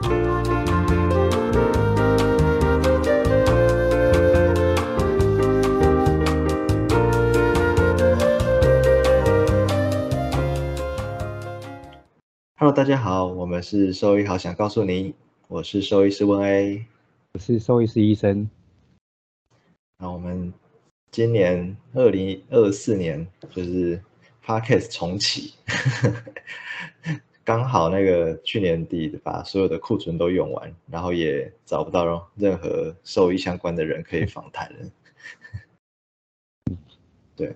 Hello，大家好，我们是兽医好想告诉你，我是兽医师温 A，我是兽医师医生。那我们今年二零二四年就是 Podcast 重启，刚好那个去年底把所有的库存都用完，然后也找不到任何兽医相关的人可以访谈了。对，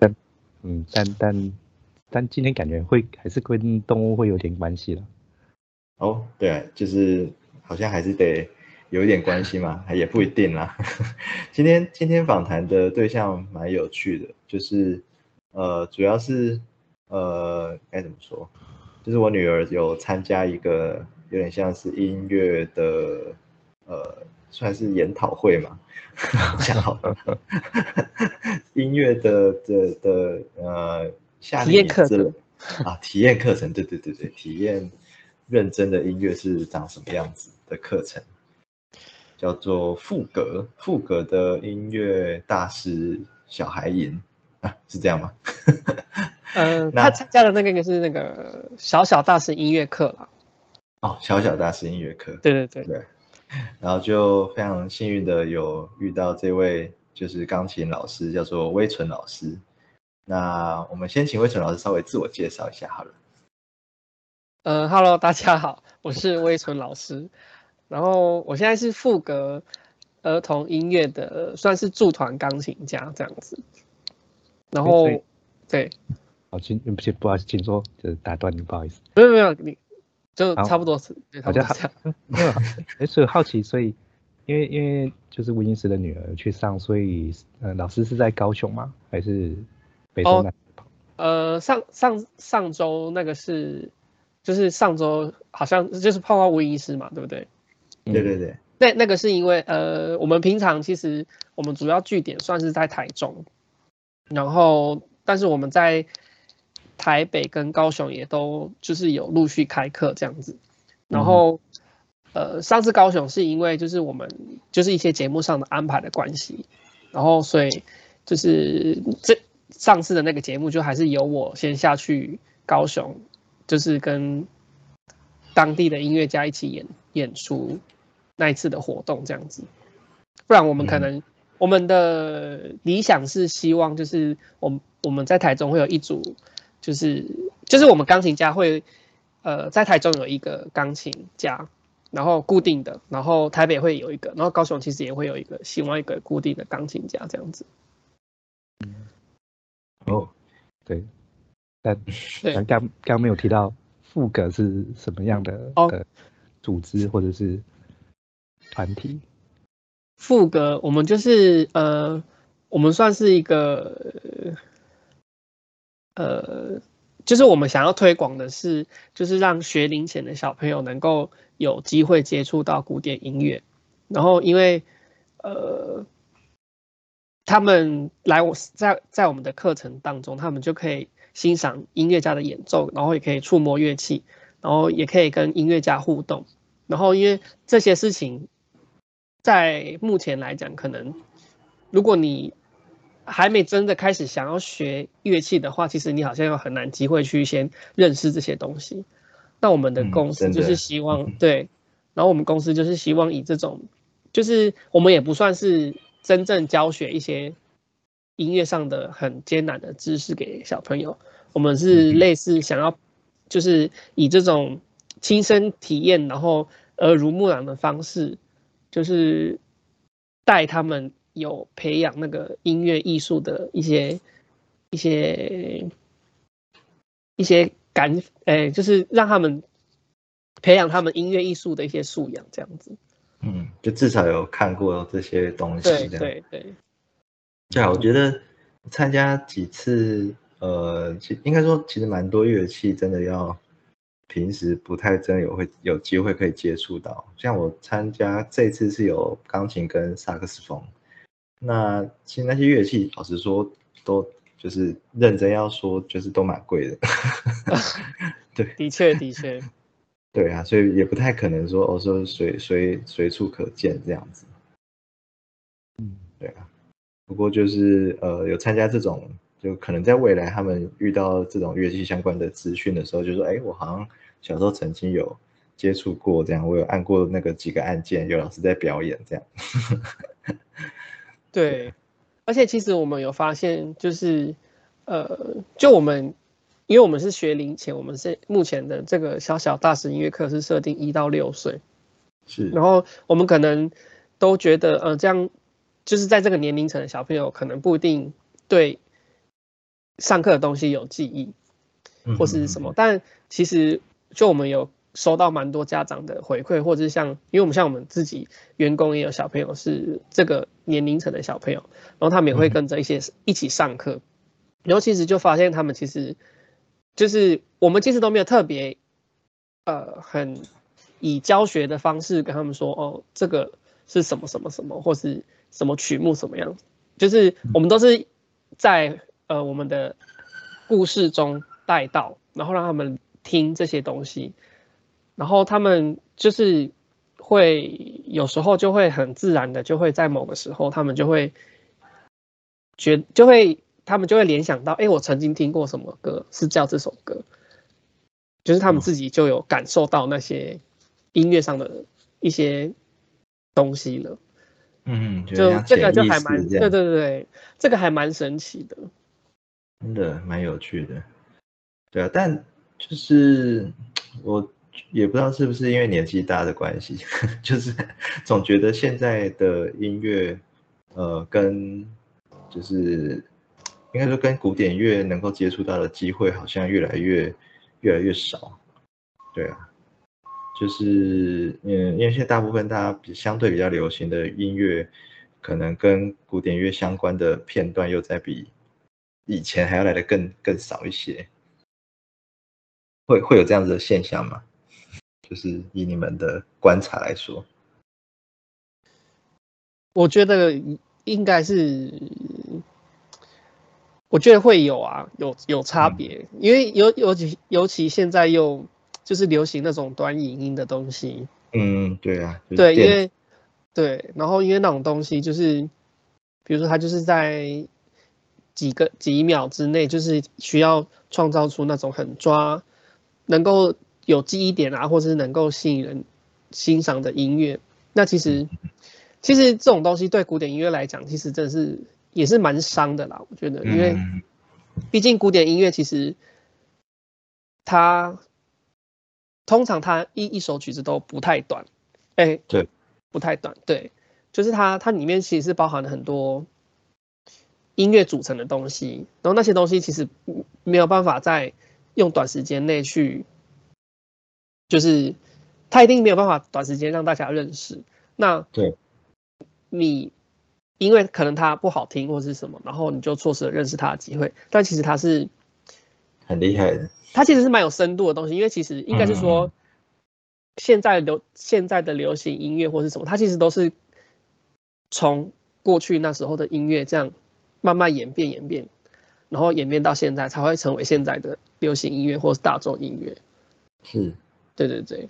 嗯，但但。但今天感觉会还是跟动物会有点关系了。哦，对，就是好像还是得有一点关系嘛，也不一定啦。今天今天访谈的对象蛮有趣的，就是呃，主要是呃该怎么说，就是我女儿有参加一个有点像是音乐的呃，算是研讨会嘛，讲好 音乐的的的呃。体验课程啊，体验课程，对对对对，体验认真的音乐是长什么样子的课程，叫做赋格，赋格的音乐大师小孩营啊，是这样吗？嗯，他参加的那个应该是那个小小大师音乐课了。哦，小小大师音乐课，对对对对，然后就非常幸运的有遇到这位就是钢琴老师，叫做微纯老师。那我们先请魏纯老师稍微自我介绍一下好了。呃，Hello，大家好，我是魏纯老师。然后我现在是副格儿童音乐的，算是驻团钢琴家这样子。然后，对，好，请不起，不好意思，请说，就是打断你，不好意思。没有没有，你就差不多是，好像 没有，哎，所以好奇，所以因为因为就是吴英石的女儿去上，所以呃，老师是在高雄吗？还是？哦，呃，上上上周那个是，就是上周好像就是碰到吴医师嘛，对不对？对对对，那那个是因为呃，我们平常其实我们主要据点算是在台中，然后但是我们在台北跟高雄也都就是有陆续开课这样子，然后呃，上次高雄是因为就是我们就是一些节目上的安排的关系，然后所以就是这。上次的那个节目就还是由我先下去高雄，就是跟当地的音乐家一起演演出那一次的活动这样子，不然我们可能我们的理想是希望就是我我们在台中会有一组，就是就是我们钢琴家会呃在台中有一个钢琴家，然后固定的，然后台北会有一个，然后高雄其实也会有一个，希望一个固定的钢琴家这样子。哦，对，但刚刚刚没有提到副歌是什么样的呃组织或者是团体。副歌，我们就是呃，我们算是一个呃，呃就是我们想要推广的是，就是让学龄前的小朋友能够有机会接触到古典音乐，然后因为呃。他们来我在在我们的课程当中，他们就可以欣赏音乐家的演奏，然后也可以触摸乐器，然后也可以跟音乐家互动。然后因为这些事情，在目前来讲，可能如果你还没真的开始想要学乐器的话，其实你好像有很难机会去先认识这些东西。那我们的公司就是希望对，然后我们公司就是希望以这种，就是我们也不算是。真正教学一些音乐上的很艰难的知识给小朋友，我们是类似想要，就是以这种亲身体验，然后耳濡目染的方式，就是带他们有培养那个音乐艺术的一些一些一些感，哎，就是让他们培养他们音乐艺术的一些素养，这样子。嗯，就至少有看过这些东西，对对对。对啊，我觉得参加几次，呃，其应该说其实蛮多乐器，真的要平时不太真有会有机会可以接触到。像我参加这次是有钢琴跟萨克斯风，那其实那些乐器，老实说，都就是认真要说，就是都蛮贵的。对，的确的确。对啊，所以也不太可能说哦说随随随处可见这样子。嗯，对啊。不过就是呃有参加这种，就可能在未来他们遇到这种乐器相关的资讯的时候，就说哎，我好像小时候曾经有接触过这样，我有按过那个几个按键，有老师在表演这样。对，而且其实我们有发现，就是呃，就我们。因为我们是学龄前，我们是目前的这个小小大师音乐课是设定一到六岁，是。然后我们可能都觉得，呃，这样就是在这个年龄层的小朋友可能不一定对上课的东西有记忆，或是什么。但其实就我们有收到蛮多家长的回馈，或者是像，因为我们像我们自己员工也有小朋友是这个年龄层的小朋友，然后他们也会跟着一些一起上课，然后其实就发现他们其实。就是我们其实都没有特别，呃，很以教学的方式跟他们说，哦，这个是什么什么什么，或是什么曲目什么样。就是我们都是在呃我们的故事中带到，然后让他们听这些东西，然后他们就是会有时候就会很自然的就会在某个时候，他们就会觉就会。他们就会联想到，哎，我曾经听过什么歌是叫这首歌，就是他们自己就有感受到那些音乐上的一些东西了。嗯，就这个就还蛮，对对对，这个还蛮神奇的，真的蛮有趣的。对啊，但就是我也不知道是不是因为年纪大的关系，就是总觉得现在的音乐，呃，跟就是。应该说，跟古典乐能够接触到的机会好像越来越越来越少，对啊，就是嗯，因为现在大部分大家比相对比较流行的音乐，可能跟古典乐相关的片段又在比以前还要来的更更少一些，会会有这样子的现象吗？就是以你们的观察来说，我觉得应该是。我觉得会有啊，有有差别，因为尤尤其尤其现在又就是流行那种短影音的东西。嗯，对啊。对，因为对，然后因为那种东西就是，比如说它就是在几个几秒之内，就是需要创造出那种很抓，能够有记忆点啊，或者是能够吸引人欣赏的音乐。那其实其实这种东西对古典音乐来讲，其实真的是。也是蛮伤的啦，我觉得，因为毕竟古典音乐其实它通常它一一首曲子都不太短，哎，对，不太短，对，就是它它里面其实是包含了很多音乐组成的东西，然后那些东西其实没有办法在用短时间内去，就是他一定没有办法短时间让大家认识，那对，你。因为可能他不好听或是什么，然后你就错失了认识他的机会。但其实他是很厉害的，他其实是蛮有深度的东西。因为其实应该是说，现在流现在的流行音乐或是什么，它其实都是从过去那时候的音乐这样慢慢演变演变，然后演变到现在才会成为现在的流行音乐或是大众音乐。是，对对对。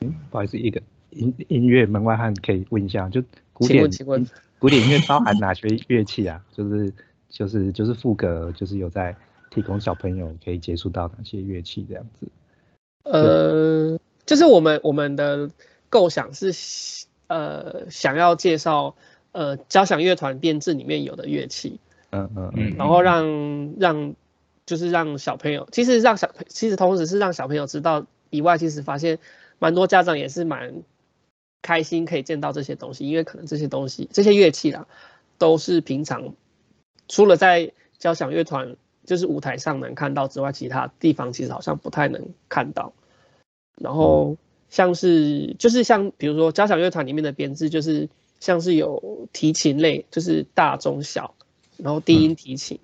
嗯，不好意思，一个音音乐门外汉可以问一下，就古典，请问。古典音乐包含哪些乐器啊？就是就是就是副歌，就是有在提供小朋友可以接触到哪些乐器这样子。呃，就是我们我们的构想是呃想要介绍呃交响乐团编制里面有的乐器。嗯嗯嗯。然后让让就是让小朋友，其实让小其实同时是让小朋友知道以外，其实发现蛮多家长也是蛮。开心可以见到这些东西，因为可能这些东西、这些乐器啦，都是平常除了在交响乐团就是舞台上能看到之外，其他地方其实好像不太能看到。然后像是就是像比如说交响乐团里面的编制，就是像是有提琴类，就是大中小，然后低音提琴，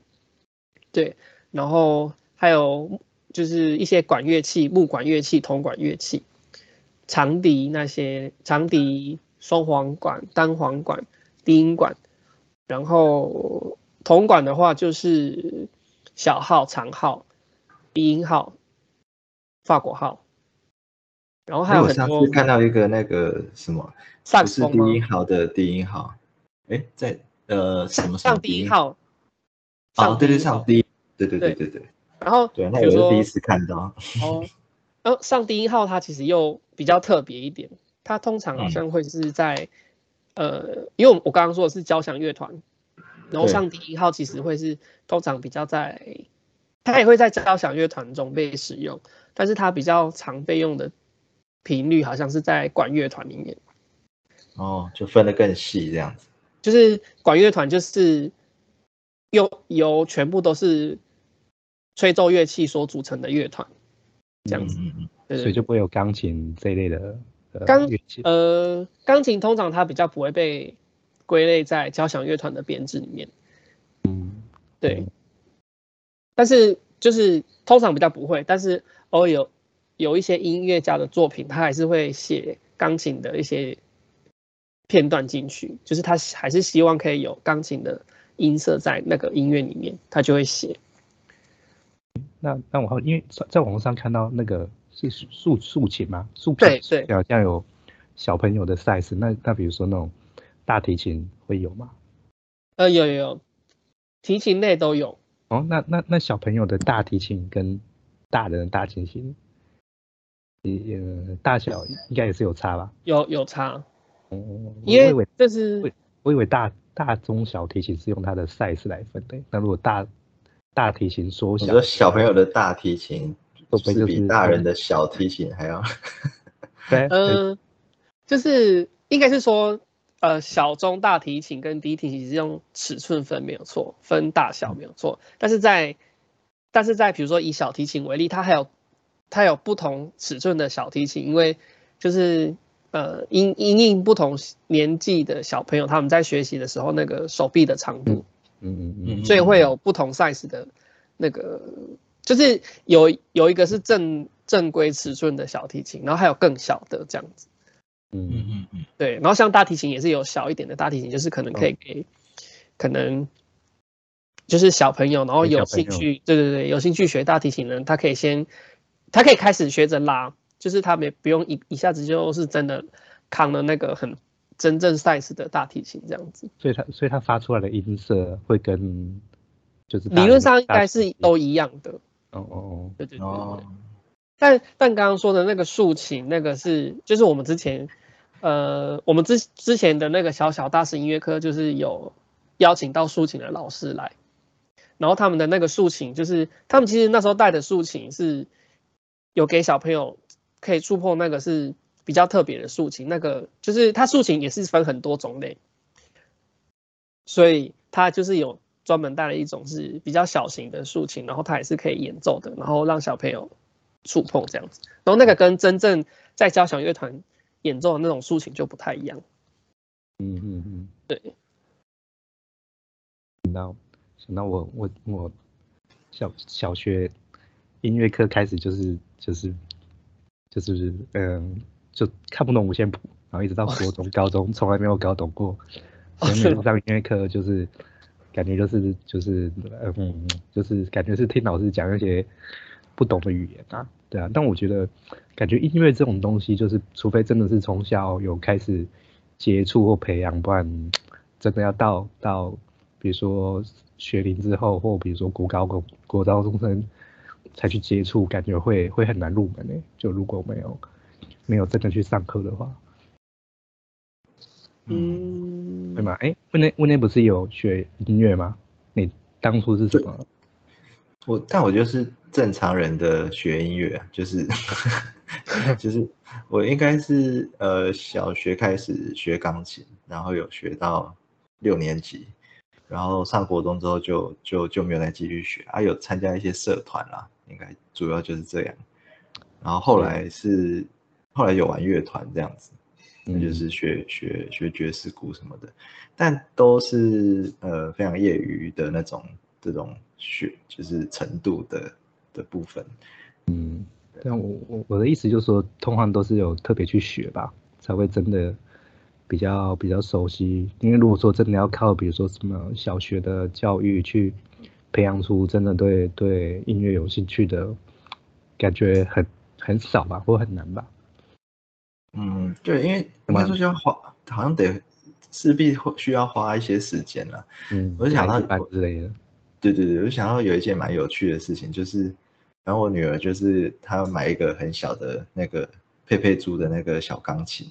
对，然后还有就是一些管乐器、木管乐器、铜管乐器。长笛那些长笛、双簧管、单簧管、低音管，然后铜管的话就是小号、长号、低音号、法国号，然后还有很多。我上次看到一个那个什么，不是低音号的低音号，哎，在呃什么上低音号？哦，对对，上低，对对对对对。然后对，那我是第一次看到。哦，然后上低音号它其实又比较特别一点，它通常好像会是在呃，因为我我刚刚说的是交响乐团，然后上低音号其实会是通常比较在。它也会在交响乐团中被使用，但是它比较常被用的频率好像是在管乐团里面。哦，就分得更细这样子。就是管乐团就是由由全部都是吹奏乐器所组成的乐团，这样子。所以就不会有钢琴这一类的钢。呃，钢琴通常它比较不会被归类在交响乐团的编制里面。嗯，对。但是就是通常比较不会，但是偶尔有有一些音乐家的作品，他还是会写钢琴的一些片段进去，就是他还是希望可以有钢琴的音色在那个音乐里面，他就会写。那那我好，因为在网络上看到那个是竖竖琴吗？竖对对，好像有小朋友的 size，那那比如说那种大提琴会有吗？呃，有有有，提琴类都有。哦，那那那小朋友的大提琴跟大人的大提琴，也大小应该也是有差吧？有有差。哦，因为这是我以为大大中小提琴是用它的 size 来分的。那如果大大提琴缩小，你说小朋友的大提琴会不会比大人的小提琴还要？对，嗯，就是应该是说。呃，小中大提琴跟低提琴是用尺寸分没有错，分大小没有错。但是在，但是在比如说以小提琴为例，它还有它有不同尺寸的小提琴，因为就是呃因因应不同年纪的小朋友，他们在学习的时候那个手臂的长度，嗯嗯嗯，所以会有不同 size 的那个，就是有有一个是正正规尺寸的小提琴，然后还有更小的这样子。嗯。嗯嗯嗯。对，然后像大提琴也是有小一点的大提琴，就是可能可以给，可能就是小朋友，然后有兴趣，对对对，有兴趣学大提琴的人，他可以先，他可以开始学着拉，就是他没不用一一下子就是真的扛了那个很真正 size 的大提琴这样子。所以他所以他发出来的音色会跟就是理论上应该是都一样的。哦哦哦，对对对。但但刚刚说的那个竖琴，那个是就是我们之前，呃，我们之之前的那个小小大师音乐课，就是有邀请到竖琴的老师来，然后他们的那个竖琴，就是他们其实那时候带的竖琴是有给小朋友可以触碰，那个是比较特别的竖琴，那个就是它竖琴也是分很多种类，所以它就是有专门带了一种是比较小型的竖琴，然后它也是可以演奏的，然后让小朋友。触碰这样子，然后那个跟真正在交响乐团演奏的那种竖琴就不太一样。嗯嗯嗯，对。想到想到我我我小小学音乐课开始就是就是就是嗯就看不懂五线谱，然后一直到国中高中从来没有搞懂过。所以每次上音乐课就是感觉就是就是嗯就是感觉是听老师讲那些。不懂的语言啊，对啊，但我觉得，感觉音乐这种东西，就是除非真的是从小有开始接触或培养，不然真的要到到，比如说学龄之后，或比如说国高国国高中生才去接触，感觉会会很难入门诶。就如果没有没有真的去上课的话，嗯，对吗？哎，温内温内不是有学音乐吗？你当初是什么？我但我就是正常人的学音乐，就是 就是我应该是呃小学开始学钢琴，然后有学到六年级，然后上国中之后就就就没有再继续学。啊，有参加一些社团啦，应该主要就是这样，然后后来是后来有玩乐团这样子，那就是学学学爵士鼓什么的，但都是呃非常业余的那种这种。学就是程度的的部分，嗯，但我我我的意思就是说，通常都是有特别去学吧，才会真的比较比较熟悉。因为如果说真的要靠，比如说什么小学的教育去培养出真的对对音乐有兴趣的，感觉很很少吧，或很难吧。嗯，对，因为应该说需要花，好像得势必会需要花一些时间了。嗯，我就想到班之类的。对对对，我想到有一件蛮有趣的事情，就是，然后我女儿就是她买一个很小的那个佩佩猪的那个小钢琴，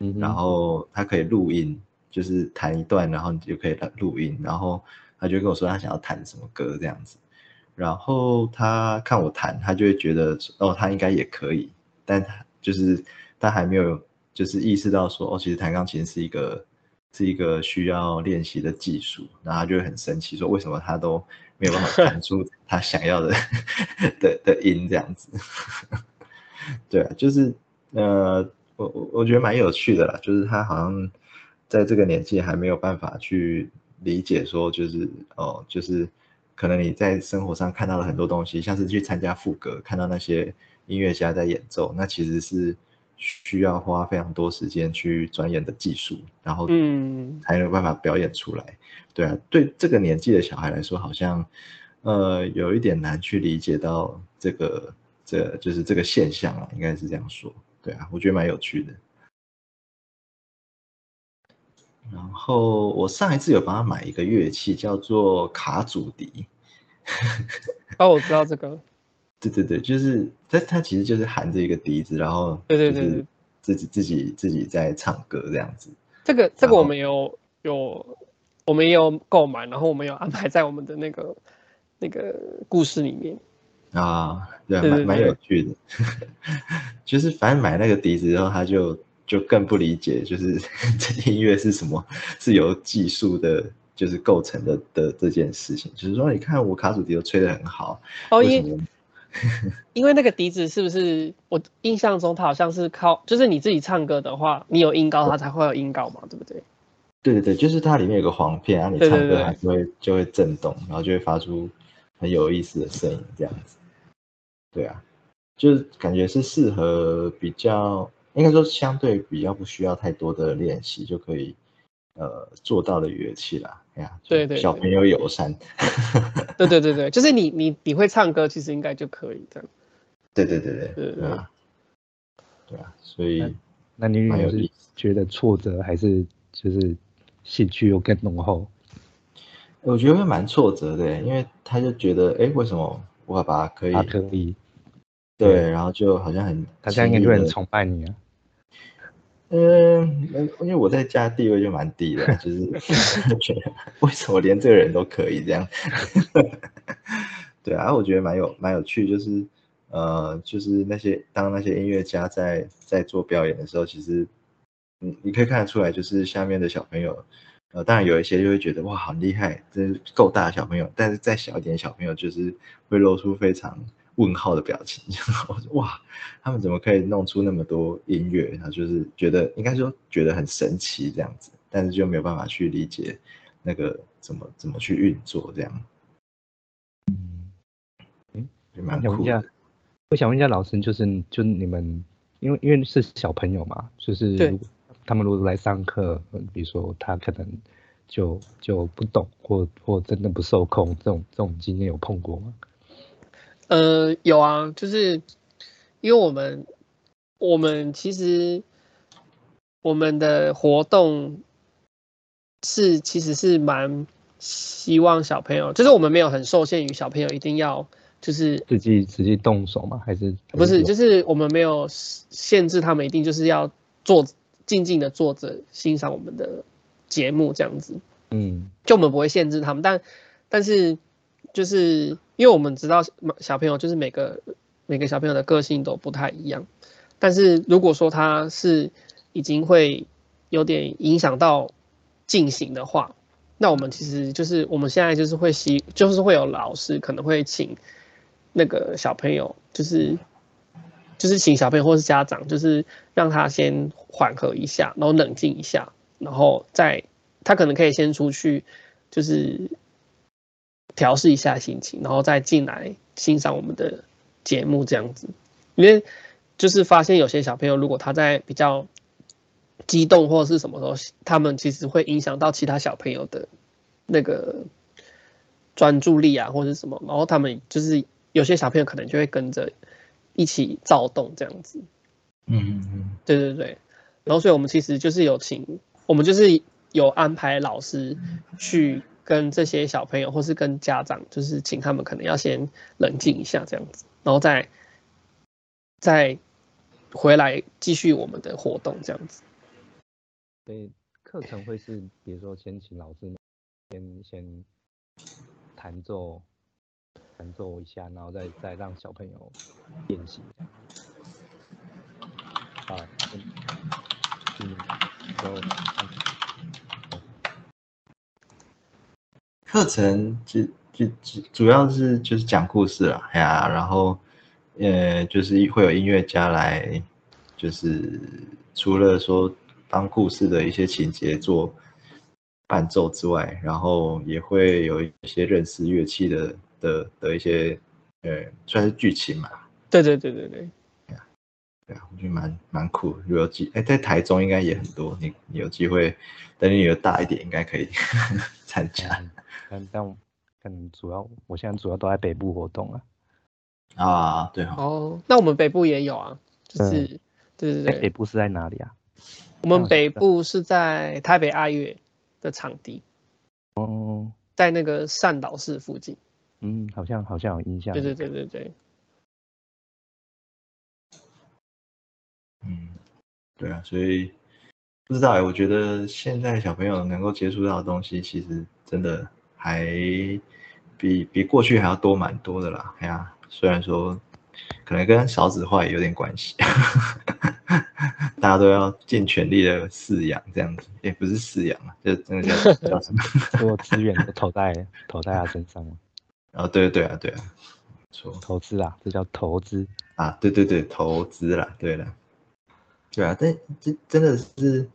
嗯，然后她可以录音，就是弹一段，然后你就可以录音，然后她就跟我说她想要弹什么歌这样子，然后她看我弹，她就会觉得哦，她应该也可以，但她就是他还没有就是意识到说哦，其实弹钢琴是一个是一个需要练习的技术，然后他就很生气说为什么他都没有办法弹出他想要的的的音这样子，对啊，就是呃，我我我觉得蛮有趣的啦，就是他好像在这个年纪还没有办法去理解说，就是哦，就是可能你在生活上看到了很多东西，像是去参加副歌，看到那些音乐家在演奏，那其实是需要花非常多时间去钻研的技术，然后嗯，才有办法表演出来。对啊，对这个年纪的小孩来说，好像呃有一点难去理解到这个这就是这个现象啊，应该是这样说。对啊，我觉得蛮有趣的。然后我上一次有帮他买一个乐器，叫做卡祖笛。哦，我知道这个，对对对，就是它它其实就是含着一个笛子，然后对对对自己自己自己在唱歌这样子。这个这个我们有有我们也有购买，然后我们有安排在我们的那个那个故事里面。啊，对蛮蛮有趣的。就是反正买那个笛子之后，他就就更不理解，就是 这音乐是什么，是由技术的，就是构成的的这件事情。就是说，你看我卡祖笛都吹得很好，哦，因为什么？因为那个笛子是不是我印象中它好像是靠，就是你自己唱歌的话，你有音高它才会有音高嘛，对不对？对对对，就是它里面有个簧片，然后你唱歌对对对它就会就会震动，然后就会发出很有意思的声音，这样子。对啊，就是感觉是适合比较，应该说相对比较不需要太多的练习就可以呃做到的乐器啦。哎呀，对对对小朋友友善。对对对对，就是你你你会唱歌，其实应该就可以这样。对对对对对对啊，对啊，所以那你女儿是蛮有意思觉得挫折，还是就是兴趣又更浓厚？我觉得会蛮挫折的，因为他就觉得，哎，为什么我爸爸可以他可以，对，然后就好像很她这样应该就很崇拜你啊。嗯，那因为我在家地位就蛮低的，就是觉 得为什么连这个人都可以这样？对啊，我觉得蛮有蛮有趣，就是呃，就是那些当那些音乐家在在做表演的时候，其实嗯，你可以看得出来，就是下面的小朋友，呃，当然有一些就会觉得哇，好厉害，这是够大的小朋友，但是再小一点的小朋友就是会露出非常问号的表情，我说哇，他们怎么可以弄出那么多音乐？然后就是觉得应该说觉得很神奇这样子，但是就没有办法去理解那个怎么怎么去运作这样，嗯，也蛮我想问一下酷的。，我想问一下老师，就是就你们，因为因为是小朋友嘛，就是他们如果来上课，呃比如说他可能就就不懂，或或真的不受控，这种这种经验有碰过吗？呃，有啊，就是因为我们我们其实我们的活动是其实是蛮希望小朋友，就是我们没有很受限于小朋友一定要就是自己自己动手吗？还是不是，就是我们没有限制他们一定就是要坐静静的坐着欣赏我们的节目这样子。嗯就我们不会限制他们，但但是就是因为我们知道小朋友就是每个每个小朋友的个性都不太一样，但是如果说他是已经会有点影响到进行的话，那我们其实就是我们现在就是会希就是会有老师可能会请那个小朋友就是。就是请小朋友或是家长，就是让他先缓和一下，然后冷静一下，然后再他可能可以先出去，就是调试一下心情，然后再进来欣赏我们的节目这样子。因为就是发现有些小朋友，如果他在比较激动或者是什么时候，他们其实会影响到其他小朋友的那个专注力啊，或者是什么，然后他们就是有些小朋友可能就会跟着一起躁动这样子。嗯嗯嗯，对对对，然后所以我们其实就是有请，我们就是有安排老师去跟这些小朋友，或是跟家长，就是请他们可能要先冷静一下这样子，然后再再回来继续我们的活动这样子。所以课程会是，比如说先请老师先先弹奏弹奏一下，然后再再让小朋友练习。啊，嗯，嗯，然后课程就就主主要是就是讲故事啦，哎呀，然后呃就是会有音乐家来，就是除了说当故事的一些情节做伴奏之外，然后也会有一些认识乐器的的的一些呃算是剧情嘛，对对对对对，对啊，我觉得蛮蛮酷。如果有机，哎，在台中应该也很多。你你有机会，等你女儿大一点，应该可以参加。嗯但但我可能主要我现在主要都在北部活动啊。啊，对哈、哦，那我们北部也有啊，就是对对对，北，部是在哪里啊？我们北部是在台北爱乐的场地，哦，在那个善导寺附近。嗯，好像好像有印象。对对对对对，嗯，对啊，所以不知道哎，我觉得现在小朋友能够接触到的东西，其实真的还比比过去还要多蛮多的啦。哎呀，虽然说可能跟少子化也有点关系，大家都要尽全力的饲养这样子，也不是饲养啊，就真的叫 叫什么？所有资源都投在投在他身上了，哦，对对啊，对啊，没错。投资啊，这叫投资。啊，对对对，投资啦，对了，对啊，但这真的是，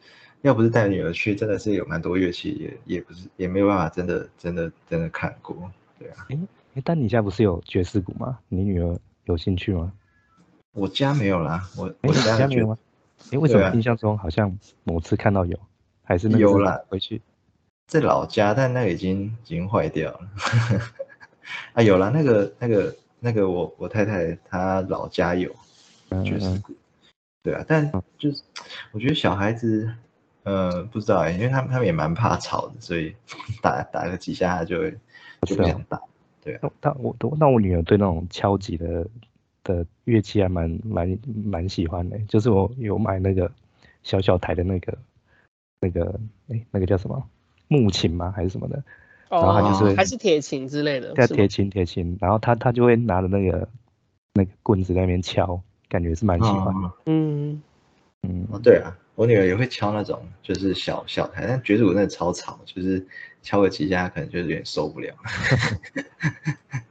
要不是带女儿去，真的是有蛮多乐器也也不是也没有办法真的真的真的看过，对啊，哎，但你现在不是有爵士鼓吗？你女儿有兴趣吗？我家没有啦，我我家没有吗？哎，为什么印象中好像某次看到有，还是那个有啦回去在老家，但那个已经已经坏掉了，啊，有啦，那个那个那个我我太太她老家有爵士鼓，对啊，但就是我觉得小孩子。呃，不知道哎，因为他们他们也蛮怕吵的，所以打打个几下他就会就不打。那但我那我女儿对那种敲击的的乐器还蛮蛮蛮喜欢的，就是我有买那个小小台的那个那个哎那个叫什么木琴吗还是什么的？然后他就是会哦还是铁琴之类的，是吗在铁琴铁琴，然后他他就会拿着那个那个棍子在那边敲，感觉是蛮喜欢的。哦嗯，嗯，哦，对啊，我女儿也会敲那种就是小小台，但爵士鼓真的超吵，就是敲个几下可能就有点受不了。